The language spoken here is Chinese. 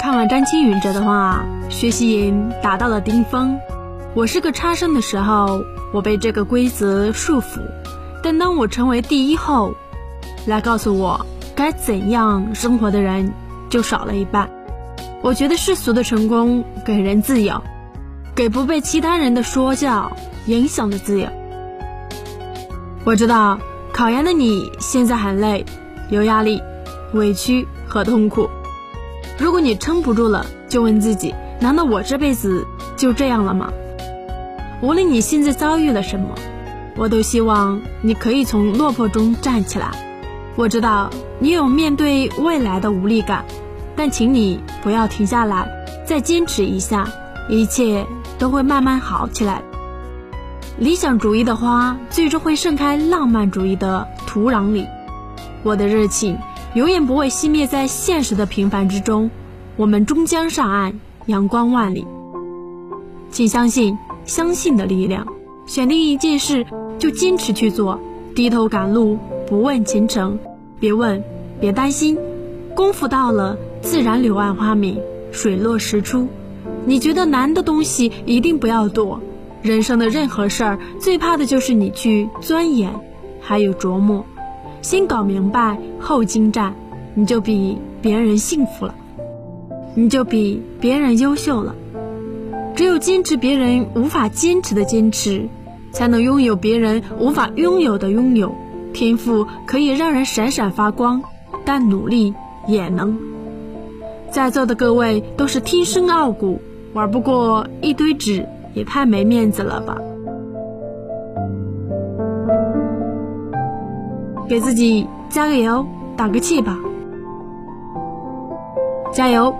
看完张青云这的话，学习营达到了顶峰。我是个差生的时候，我被这个规则束缚；但当我成为第一后，来告诉我该怎样生活的人就少了一半。我觉得世俗的成功给人自由，给不被其他人的说教影响的自由。我知道考研的你现在很累，有压力、委屈和痛苦。如果你撑不住了，就问自己：难道我这辈子就这样了吗？无论你现在遭遇了什么，我都希望你可以从落魄中站起来。我知道你有面对未来的无力感，但请你不要停下来，再坚持一下，一切都会慢慢好起来。理想主义的花最终会盛开浪漫主义的土壤里。我的热情永远不会熄灭在现实的平凡之中，我们终将上岸，阳光万里。请相信。相信的力量，选定一件事就坚持去做，低头赶路，不问前程，别问，别担心，功夫到了，自然柳暗花明，水落石出。你觉得难的东西一定不要躲，人生的任何事儿最怕的就是你去钻研，还有琢磨，先搞明白后精湛，你就比别人幸福了，你就比别人优秀了。只有坚持别人无法坚持的坚持，才能拥有别人无法拥有的拥有。天赋可以让人闪闪发光，但努力也能。在座的各位都是天生傲骨，玩不过一堆纸，也太没面子了吧！给自己加个油，打个气吧！加油！